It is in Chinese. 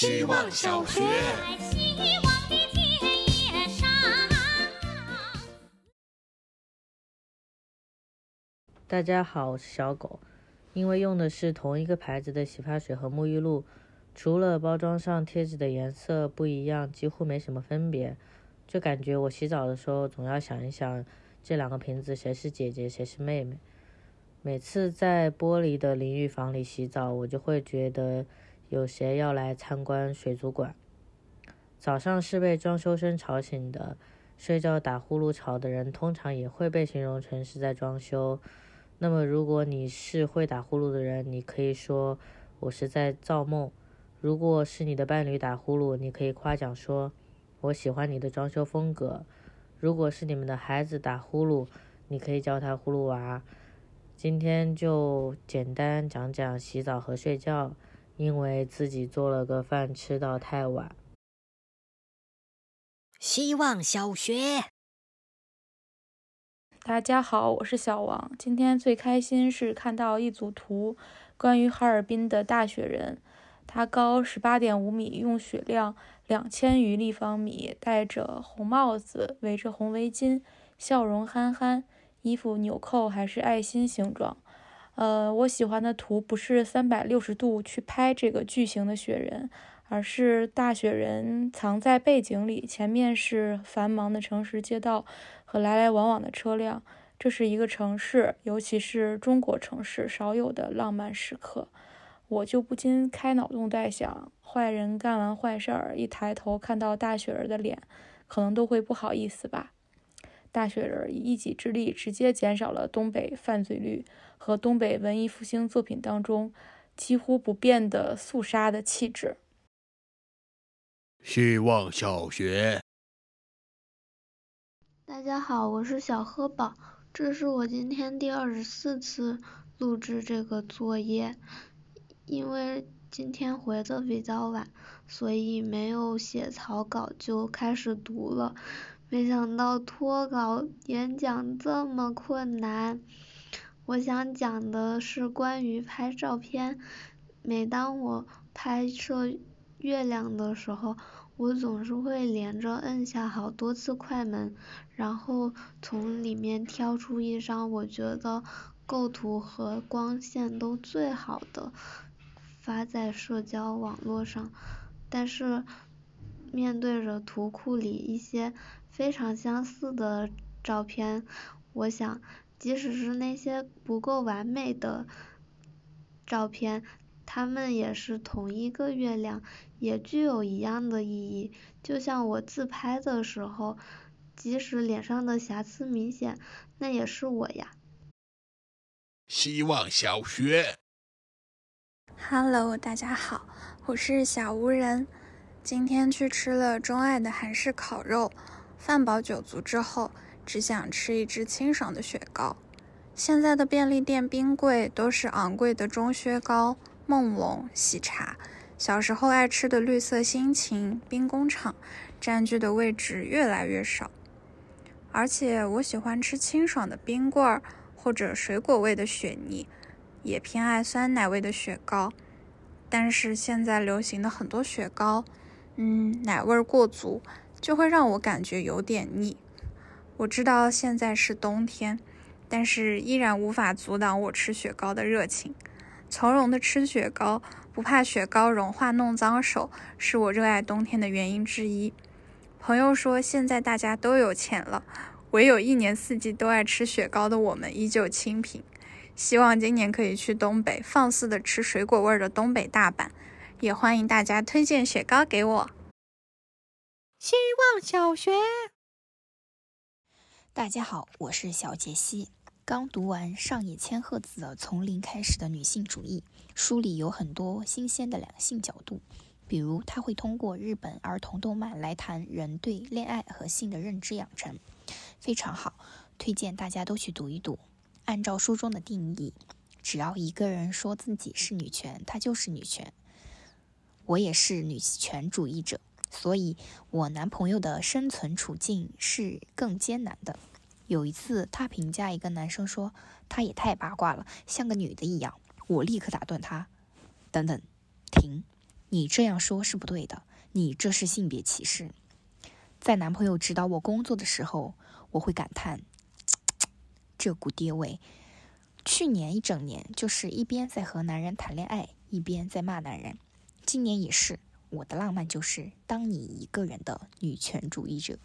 希望小学。大家好，我是小狗。因为用的是同一个牌子的洗发水和沐浴露，除了包装上贴纸的颜色不一样，几乎没什么分别。就感觉我洗澡的时候总要想一想，这两个瓶子谁是姐姐，谁是妹妹。每次在玻璃的淋浴房里洗澡，我就会觉得有谁要来参观水族馆。早上是被装修声吵醒的，睡觉打呼噜吵的人，通常也会被形容成是在装修。那么，如果你是会打呼噜的人，你可以说我是在造梦；如果是你的伴侣打呼噜，你可以夸奖说我喜欢你的装修风格；如果是你们的孩子打呼噜，你可以叫他呼噜娃。今天就简单讲讲洗澡和睡觉，因为自己做了个饭吃到太晚。希望小学。大家好，我是小王。今天最开心是看到一组图，关于哈尔滨的大雪人。他高十八点五米，用雪量两千余立方米，戴着红帽子，围着红围巾，笑容憨憨，衣服纽扣还是爱心形状。呃，我喜欢的图不是三百六十度去拍这个巨型的雪人，而是大雪人藏在背景里，前面是繁忙的城市街道。和来来往往的车辆，这是一个城市，尤其是中国城市少有的浪漫时刻。我就不禁开脑洞在想，坏人干完坏事儿，一抬头看到大雪人的脸，可能都会不好意思吧。大雪人以一己之力，直接减少了东北犯罪率和东北文艺复兴作品当中几乎不变的肃杀的气质。希望小学。大家好，我是小喝宝，这是我今天第二十四次录制这个作业，因为今天回的比较晚，所以没有写草稿就开始读了。没想到脱稿演讲这么困难。我想讲的是关于拍照片，每当我拍摄月亮的时候。我总是会连着摁下好多次快门，然后从里面挑出一张我觉得构图和光线都最好的，发在社交网络上。但是面对着图库里一些非常相似的照片，我想，即使是那些不够完美的照片。它们也是同一个月亮，也具有一样的意义。就像我自拍的时候，即使脸上的瑕疵明显，那也是我呀。希望小学。Hello，大家好，我是小无人。今天去吃了钟爱的韩式烤肉，饭饱酒足之后，只想吃一支清爽的雪糕。现在的便利店冰柜都是昂贵的中靴糕。梦龙喜茶，小时候爱吃的绿色心情冰工厂，占据的位置越来越少。而且我喜欢吃清爽的冰棍儿或者水果味的雪泥，也偏爱酸奶味的雪糕。但是现在流行的很多雪糕，嗯，奶味过足，就会让我感觉有点腻。我知道现在是冬天，但是依然无法阻挡我吃雪糕的热情。从容的吃雪糕，不怕雪糕融化弄脏手，是我热爱冬天的原因之一。朋友说，现在大家都有钱了，唯有一年四季都爱吃雪糕的我们依旧清贫。希望今年可以去东北，放肆的吃水果味的东北大板。也欢迎大家推荐雪糕给我。希望小学，大家好，我是小杰西。刚读完上野千鹤子的《从零开始的女性主义》，书里有很多新鲜的两性角度，比如他会通过日本儿童动漫来谈人对恋爱和性的认知养成，非常好，推荐大家都去读一读。按照书中的定义，只要一个人说自己是女权，她就是女权。我也是女权主义者，所以我男朋友的生存处境是更艰难的。有一次他评价一个男生说他也太八卦了，像个女的一样，我立刻打断他。等等，停，你这样说是不对的，你这是性别歧视。在男朋友指导我工作的时候，我会感叹。这股爹味，去年一整年就是一边在和男人谈恋爱，一边在骂男人。今年也是我的浪漫就是当你一个人的女权主义者。